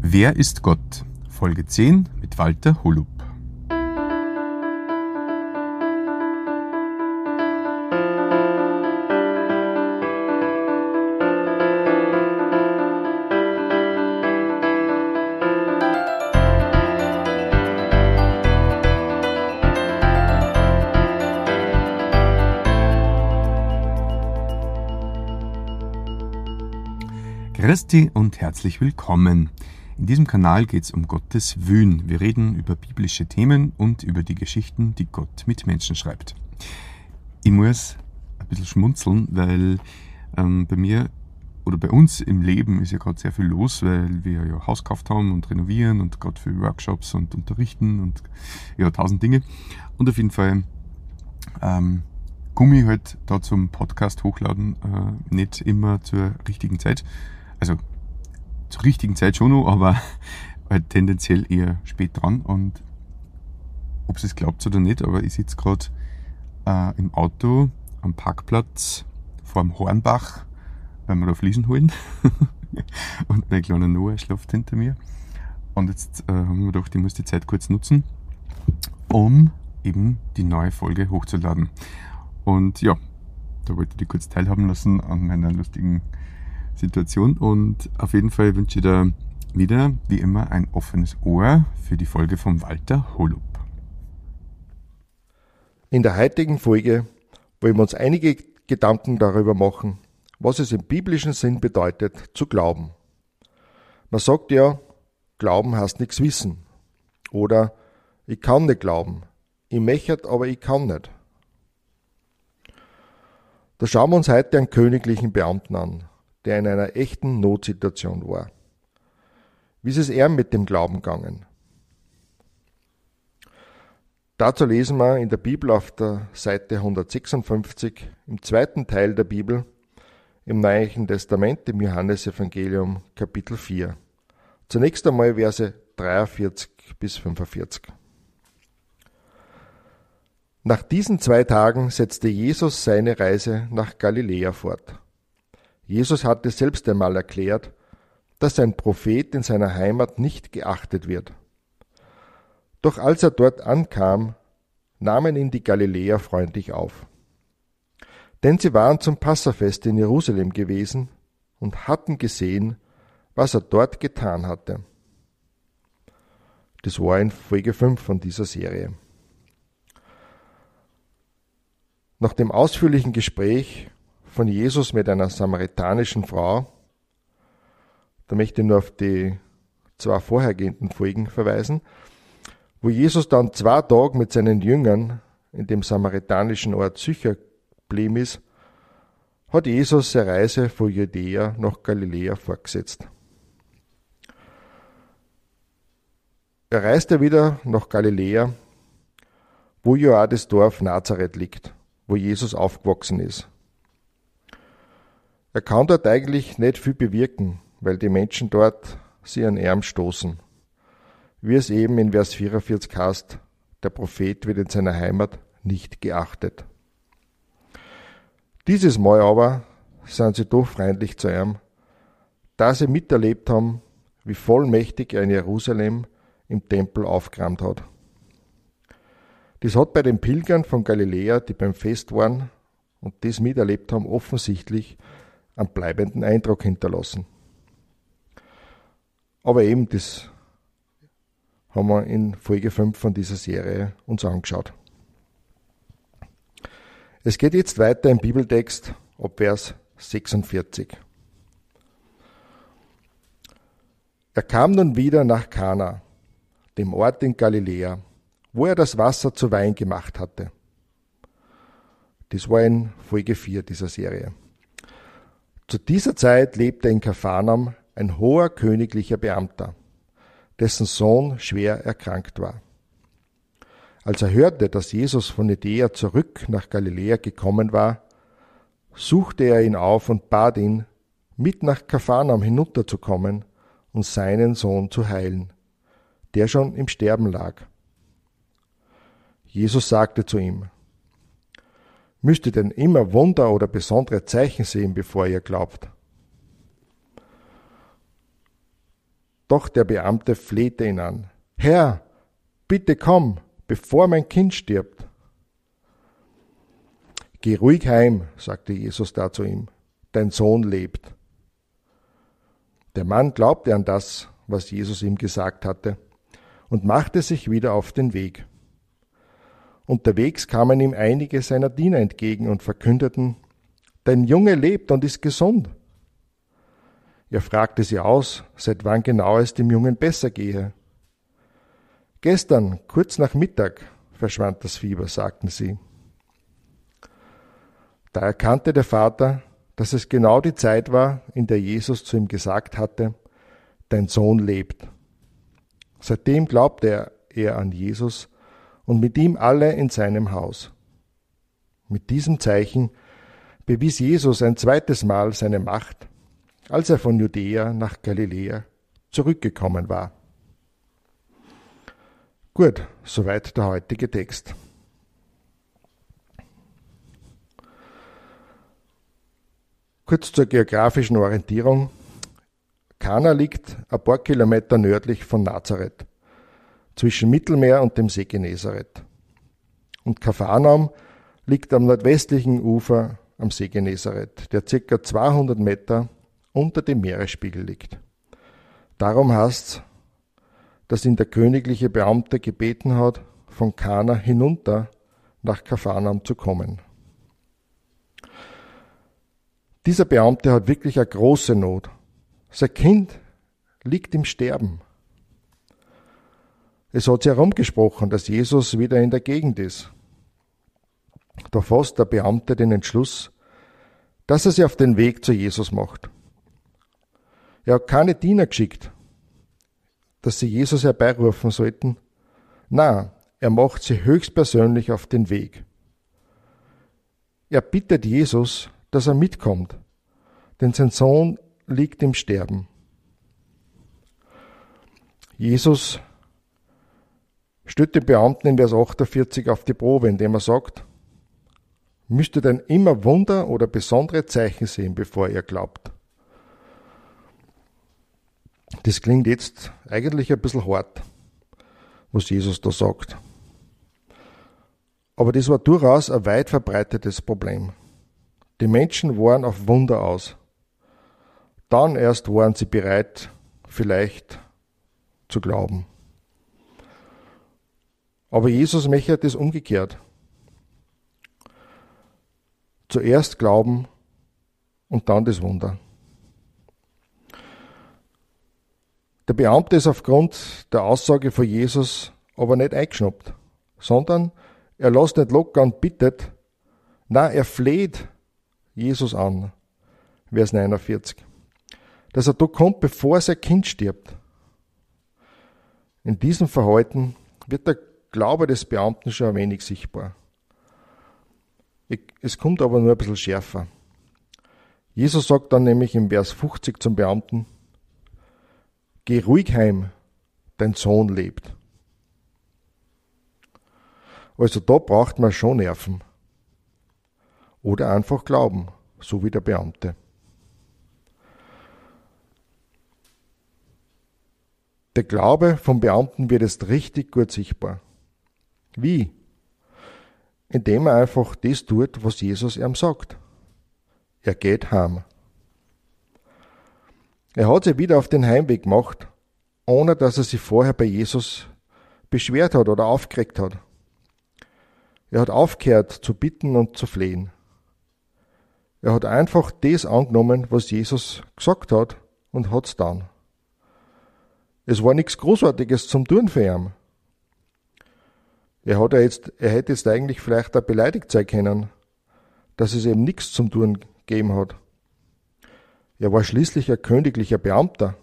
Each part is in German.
Wer ist Gott? Folge 10 mit Walter Holub. Christi und herzlich willkommen. In diesem Kanal geht es um Gottes Wün. Wir reden über biblische Themen und über die Geschichten, die Gott mit Menschen schreibt. Ich muss ein bisschen schmunzeln, weil ähm, bei mir oder bei uns im Leben ist ja gerade sehr viel los, weil wir ja Haus gekauft haben und renovieren und gerade für Workshops und unterrichten und ja, tausend Dinge. Und auf jeden Fall ähm, komme ich halt da zum Podcast hochladen äh, nicht immer zur richtigen Zeit. Also zur richtigen Zeit schon noch, aber halt tendenziell eher spät dran. Und ob es glaubt oder nicht, aber ich sitze gerade äh, im Auto am Parkplatz vor dem Hornbach, weil wir da Fliesen holen. und mein kleiner Noah schläft hinter mir. Und jetzt äh, haben wir gedacht, ich muss die Zeit kurz nutzen, um eben die neue Folge hochzuladen. Und ja, da wollte ich dich kurz teilhaben lassen an meiner lustigen Situation. Und auf jeden Fall wünsche ich dir wieder, wie immer, ein offenes Ohr für die Folge von Walter Holub. In der heutigen Folge wollen wir uns einige Gedanken darüber machen, was es im biblischen Sinn bedeutet, zu glauben. Man sagt ja, Glauben heißt nichts wissen. Oder ich kann nicht glauben. Ich möchte, aber ich kann nicht. Da schauen wir uns heute einen königlichen Beamten an, der in einer echten Notsituation war. Wie ist es er mit dem Glauben gegangen? Dazu lesen wir in der Bibel auf der Seite 156 im zweiten Teil der Bibel im Neuen Testament im Johannesevangelium Kapitel 4. Zunächst einmal Verse 43 bis 45. Nach diesen zwei Tagen setzte Jesus seine Reise nach Galiläa fort. Jesus hatte selbst einmal erklärt, dass ein Prophet in seiner Heimat nicht geachtet wird. Doch als er dort ankam, nahmen ihn die Galiläer freundlich auf. Denn sie waren zum Passafest in Jerusalem gewesen und hatten gesehen, was er dort getan hatte. Das war in Folge 5 von dieser Serie. Nach dem ausführlichen Gespräch von Jesus mit einer samaritanischen Frau. Da möchte ich nur auf die zwei vorhergehenden Folgen verweisen, wo Jesus dann zwei Tage mit seinen Jüngern in dem samaritanischen Ort Sycher geblieben ist, hat Jesus seine Reise von Judäa nach Galiläa fortgesetzt. Er reiste wieder nach Galiläa, wo ja auch das Dorf Nazareth liegt, wo Jesus aufgewachsen ist. Er kann dort eigentlich nicht viel bewirken, weil die Menschen dort sie an Arm stoßen. Wie es eben in Vers 44 heißt, der Prophet wird in seiner Heimat nicht geachtet. Dieses Mal aber sind sie doch freundlich zu ihm, da sie miterlebt haben, wie vollmächtig er in Jerusalem im Tempel aufgeräumt hat. Das hat bei den Pilgern von Galiläa, die beim Fest waren und das miterlebt haben, offensichtlich einen bleibenden Eindruck hinterlassen. Aber eben, das haben wir in Folge 5 von dieser Serie uns angeschaut. Es geht jetzt weiter im Bibeltext ab Vers 46. Er kam nun wieder nach Kana, dem Ort in Galiläa, wo er das Wasser zu Wein gemacht hatte. Das war in Folge 4 dieser Serie. Zu dieser Zeit lebte in Kapharnaum ein hoher königlicher Beamter, dessen Sohn schwer erkrankt war. Als er hörte, dass Jesus von Judäa zurück nach Galiläa gekommen war, suchte er ihn auf und bat ihn, mit nach Kapharnaum hinunterzukommen und seinen Sohn zu heilen, der schon im Sterben lag. Jesus sagte zu ihm, Müsst ihr denn immer Wunder oder besondere Zeichen sehen, bevor ihr glaubt? Doch der Beamte flehte ihn an. Herr, bitte komm, bevor mein Kind stirbt. Geh ruhig heim, sagte Jesus da zu ihm, dein Sohn lebt. Der Mann glaubte an das, was Jesus ihm gesagt hatte, und machte sich wieder auf den Weg. Unterwegs kamen ihm einige seiner Diener entgegen und verkündeten, Dein Junge lebt und ist gesund. Er fragte sie aus, seit wann genau es dem Jungen besser gehe. Gestern, kurz nach Mittag, verschwand das Fieber, sagten sie. Da erkannte der Vater, dass es genau die Zeit war, in der Jesus zu ihm gesagt hatte, Dein Sohn lebt. Seitdem glaubte er an Jesus und mit ihm alle in seinem Haus. Mit diesem Zeichen bewies Jesus ein zweites Mal seine Macht, als er von Judäa nach Galiläa zurückgekommen war. Gut, soweit der heutige Text. Kurz zur geografischen Orientierung. Kana liegt ein paar Kilometer nördlich von Nazareth, zwischen Mittelmeer und dem See Genezareth. Und Kapharnaum liegt am nordwestlichen Ufer am See Genezareth, der ca. 200 Meter unter dem Meeresspiegel liegt. Darum heißt dass ihn der königliche Beamte gebeten hat, von Kana hinunter nach Kapharnaum zu kommen. Dieser Beamte hat wirklich eine große Not. Sein Kind liegt im Sterben. Es hat sich herumgesprochen, dass Jesus wieder in der Gegend ist. Da fasst der Beamte den Entschluss, dass er sich auf den Weg zu Jesus macht. Er hat keine Diener geschickt, dass sie Jesus herbeirufen sollten. Na, er macht sie höchstpersönlich auf den Weg. Er bittet Jesus, dass er mitkommt, denn sein Sohn liegt im Sterben. Jesus stellt den Beamten in Vers 48 auf die Probe, indem er sagt, müsst ihr denn immer Wunder oder besondere Zeichen sehen, bevor ihr glaubt. Das klingt jetzt eigentlich ein bisschen hart, was Jesus da sagt. Aber das war durchaus ein weit verbreitetes Problem. Die Menschen waren auf Wunder aus. Dann erst waren sie bereit, vielleicht zu glauben. Aber Jesus möchte das umgekehrt. Zuerst glauben und dann das Wunder. Der Beamte ist aufgrund der Aussage von Jesus aber nicht eingeschnappt, sondern er lässt nicht locker und bittet, na, er fleht Jesus an. Vers 49. Dass er da kommt, bevor sein Kind stirbt. In diesem Verhalten wird der Glaube des Beamten schon ein wenig sichtbar. Es kommt aber nur ein bisschen schärfer. Jesus sagt dann nämlich im Vers 50 zum Beamten, Geh ruhig heim, dein Sohn lebt. Also da braucht man schon Nerven. Oder einfach glauben, so wie der Beamte. Der Glaube vom Beamten wird jetzt richtig gut sichtbar. Wie? Indem er einfach das tut, was Jesus ihm sagt. Er geht heim. Er hat sich wieder auf den Heimweg gemacht, ohne dass er sich vorher bei Jesus beschwert hat oder aufgeregt hat. Er hat aufgehört zu bitten und zu flehen. Er hat einfach das angenommen, was Jesus gesagt hat und hat's dann. Es war nichts Großartiges zum Tun für ihn. Er, hat ja jetzt, er hätte jetzt eigentlich vielleicht auch beleidigt sein können, dass es eben nichts zum Tun gegeben hat. Er war schließlich ein königlicher Beamter.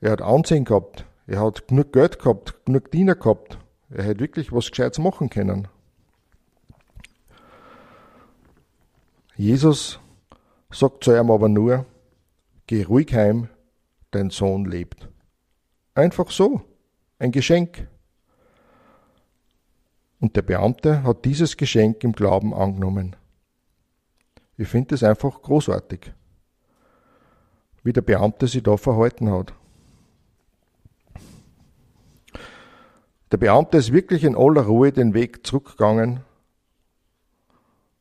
Er hat Ansehen gehabt. Er hat genug Geld gehabt, genug Diener gehabt. Er hätte wirklich was Gescheites machen können. Jesus sagt zu ihm aber nur, geh ruhig heim, dein Sohn lebt. Einfach so, ein Geschenk. Und der Beamte hat dieses Geschenk im Glauben angenommen. Ich finde es einfach großartig, wie der Beamte sich da verhalten hat. Der Beamte ist wirklich in aller Ruhe den Weg zurückgegangen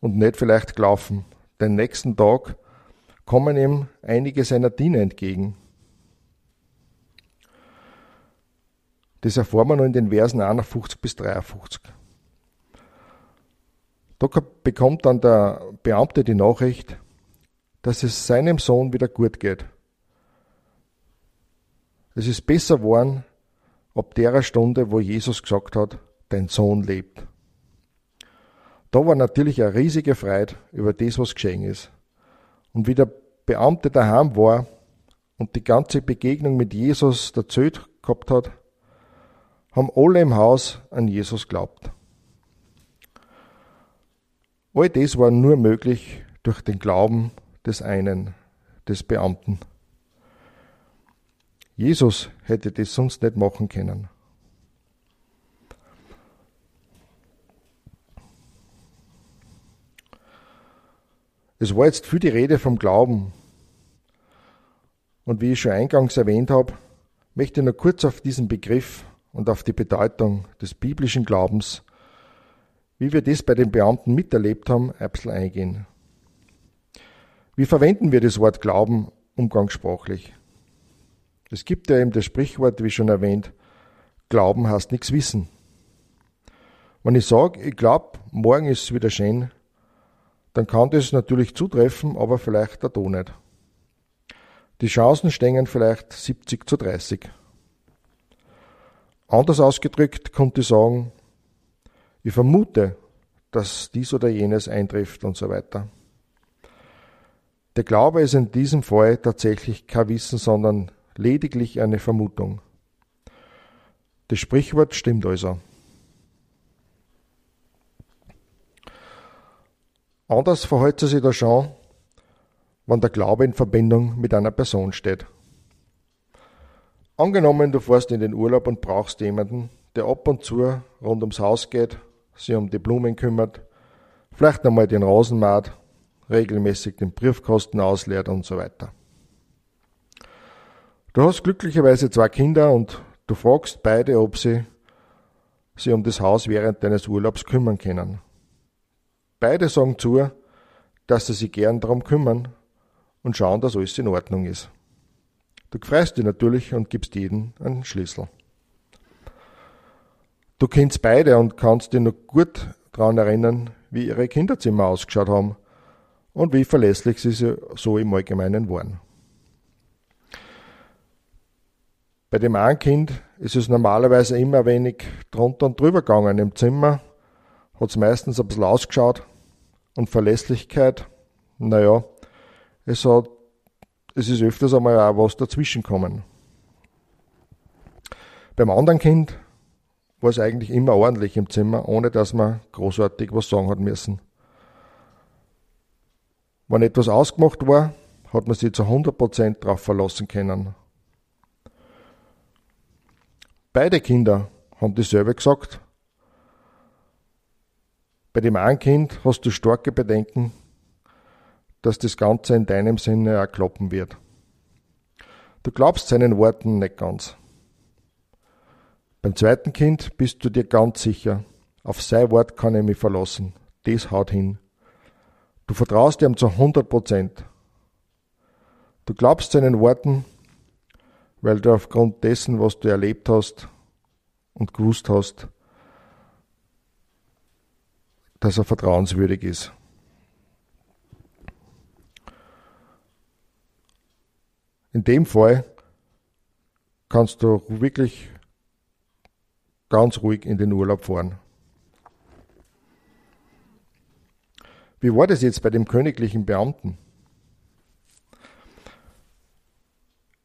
und nicht vielleicht gelaufen. Den nächsten Tag kommen ihm einige seiner Diener entgegen. Das erfahren wir noch in den Versen 51 bis 53. Da bekommt dann der Beamte die Nachricht, dass es seinem Sohn wieder gut geht. Es ist besser geworden ab der Stunde, wo Jesus gesagt hat, dein Sohn lebt. Da war natürlich eine riesige Freude über das, was geschehen ist. Und wie der Beamte daheim war und die ganze Begegnung mit Jesus erzählt gehabt hat, haben alle im Haus an Jesus glaubt. All das war nur möglich durch den Glauben des einen, des Beamten. Jesus hätte das sonst nicht machen können. Es war jetzt viel die Rede vom Glauben. Und wie ich schon eingangs erwähnt habe, möchte ich nur kurz auf diesen Begriff und auf die Bedeutung des biblischen Glaubens wie wir das bei den Beamten miterlebt haben, ein bisschen eingehen. Wie verwenden wir das Wort Glauben umgangssprachlich? Es gibt ja eben das Sprichwort, wie schon erwähnt, Glauben heißt nichts wissen. Wenn ich sage, ich glaube, morgen ist es wieder schön, dann kann das natürlich zutreffen, aber vielleicht auch nicht. Die Chancen stehen vielleicht 70 zu 30. Anders ausgedrückt konnte ich sagen, ich vermute, dass dies oder jenes eintrifft und so weiter. Der Glaube ist in diesem Fall tatsächlich kein Wissen, sondern lediglich eine Vermutung. Das Sprichwort stimmt also. Anders verhält es sich da schon, wenn der Glaube in Verbindung mit einer Person steht. Angenommen, du fährst in den Urlaub und brauchst jemanden, der ab und zu rund ums Haus geht sich um die Blumen kümmert, vielleicht einmal den Rasen macht, regelmäßig den Briefkasten ausleert und so weiter. Du hast glücklicherweise zwei Kinder und du fragst beide, ob sie sich um das Haus während deines Urlaubs kümmern können. Beide sagen zu, dass sie sich gern darum kümmern und schauen, dass alles in Ordnung ist. Du freust dich natürlich und gibst jedem einen Schlüssel. Du kennst beide und kannst dich noch gut daran erinnern, wie ihre Kinderzimmer ausgeschaut haben und wie verlässlich sie so im Allgemeinen waren. Bei dem einen Kind ist es normalerweise immer wenig drunter und drüber gegangen. Im Zimmer hat es meistens ein bisschen ausgeschaut und Verlässlichkeit, naja, es hat, es ist öfters einmal auch was dazwischen gekommen. Beim anderen Kind war es eigentlich immer ordentlich im Zimmer, ohne dass man großartig was sagen hat müssen. Wenn etwas ausgemacht war, hat man sich zu 100% darauf verlassen können. Beide Kinder haben dasselbe gesagt. Bei dem einen Kind hast du starke Bedenken, dass das Ganze in deinem Sinne auch klappen wird. Du glaubst seinen Worten nicht ganz. Beim zweiten Kind bist du dir ganz sicher, auf sein Wort kann ich mich verlassen. Das haut hin. Du vertraust ihm zu 100 Prozent. Du glaubst seinen Worten, weil du aufgrund dessen, was du erlebt hast und gewusst hast, dass er vertrauenswürdig ist. In dem Fall kannst du wirklich ganz ruhig in den Urlaub fahren. Wie war das jetzt bei dem königlichen Beamten?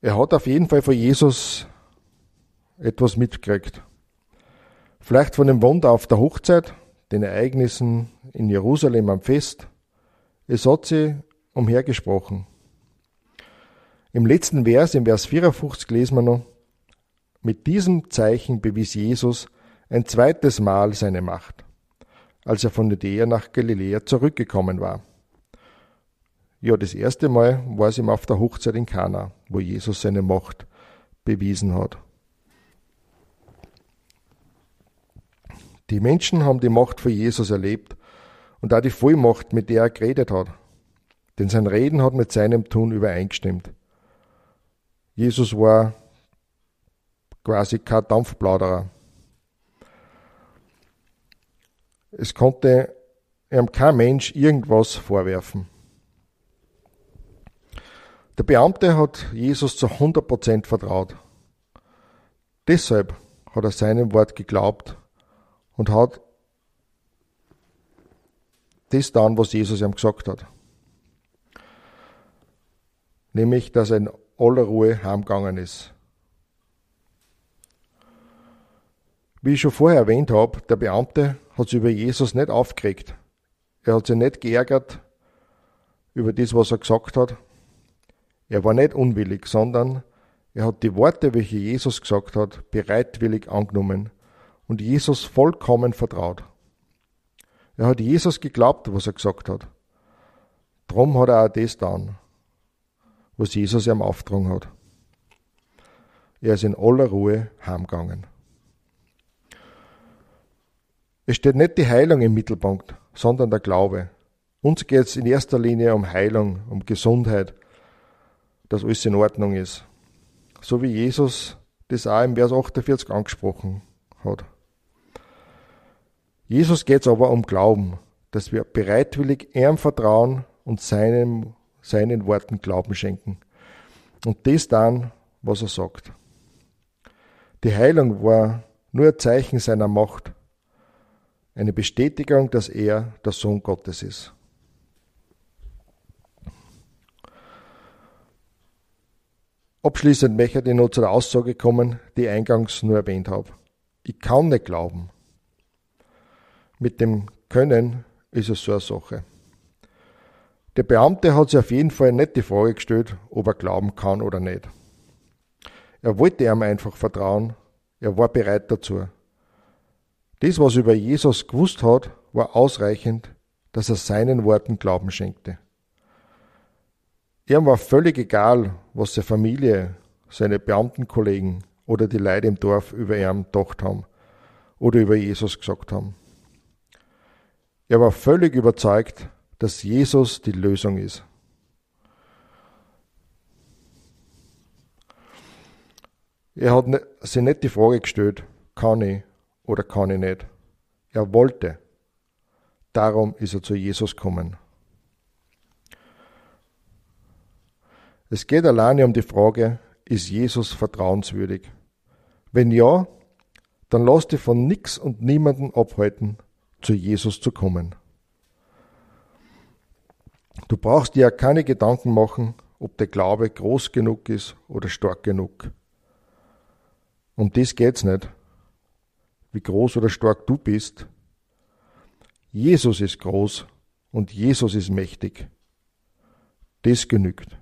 Er hat auf jeden Fall von Jesus etwas mitgekriegt. Vielleicht von dem Wunder auf der Hochzeit, den Ereignissen in Jerusalem am Fest. Es hat sie umhergesprochen. Im letzten Vers, im Vers 54, lesen wir noch, mit diesem Zeichen bewies Jesus ein zweites Mal seine Macht, als er von Judäa nach Galiläa zurückgekommen war. Ja, das erste Mal war es ihm auf der Hochzeit in Kana, wo Jesus seine Macht bewiesen hat. Die Menschen haben die Macht von Jesus erlebt und auch die Vollmacht, mit der er geredet hat. Denn sein Reden hat mit seinem Tun übereingestimmt. Jesus war quasi kein Dampfplauderer. Es konnte ihm kein Mensch irgendwas vorwerfen. Der Beamte hat Jesus zu 100% vertraut. Deshalb hat er seinem Wort geglaubt und hat das dann, was Jesus ihm gesagt hat. Nämlich, dass er in aller Ruhe heimgegangen ist. Wie ich schon vorher erwähnt habe, der Beamte hat sich über Jesus nicht aufgeregt. Er hat sich nicht geärgert über das, was er gesagt hat. Er war nicht unwillig, sondern er hat die Worte, welche Jesus gesagt hat, bereitwillig angenommen und Jesus vollkommen vertraut. Er hat Jesus geglaubt, was er gesagt hat. Drum hat er auch das getan, was Jesus ihm aufgetragen hat. Er ist in aller Ruhe heimgegangen. Es steht nicht die Heilung im Mittelpunkt, sondern der Glaube. Uns geht es in erster Linie um Heilung, um Gesundheit, dass alles in Ordnung ist. So wie Jesus das auch im Vers 48 angesprochen hat. Jesus geht es aber um Glauben, dass wir bereitwillig ihm vertrauen und seinem, seinen Worten Glauben schenken. Und das dann, was er sagt. Die Heilung war nur ein Zeichen seiner Macht eine Bestätigung, dass er der Sohn Gottes ist. Abschließend möchte ich noch zu der Aussage kommen, die ich eingangs nur erwähnt habe. Ich kann nicht glauben. Mit dem Können ist es so eine Sache. Der Beamte hat sich auf jeden Fall nicht die Frage gestellt, ob er glauben kann oder nicht. Er wollte ihm einfach vertrauen, er war bereit dazu. Das, was er über Jesus gewusst hat, war ausreichend, dass er seinen Worten Glauben schenkte. Ihm war völlig egal, was seine Familie, seine Beamtenkollegen oder die Leute im Dorf über ihn gedacht haben oder über Jesus gesagt haben. Er war völlig überzeugt, dass Jesus die Lösung ist. Er hat sich nicht die Frage gestellt, kann ich oder kann ich nicht? Er wollte. Darum ist er zu Jesus gekommen. Es geht alleine um die Frage, ist Jesus vertrauenswürdig? Wenn ja, dann lass dich von nix und niemanden abhalten, zu Jesus zu kommen. Du brauchst dir ja keine Gedanken machen, ob der Glaube groß genug ist oder stark genug. Um das geht's nicht wie groß oder stark du bist. Jesus ist groß und Jesus ist mächtig. Das genügt.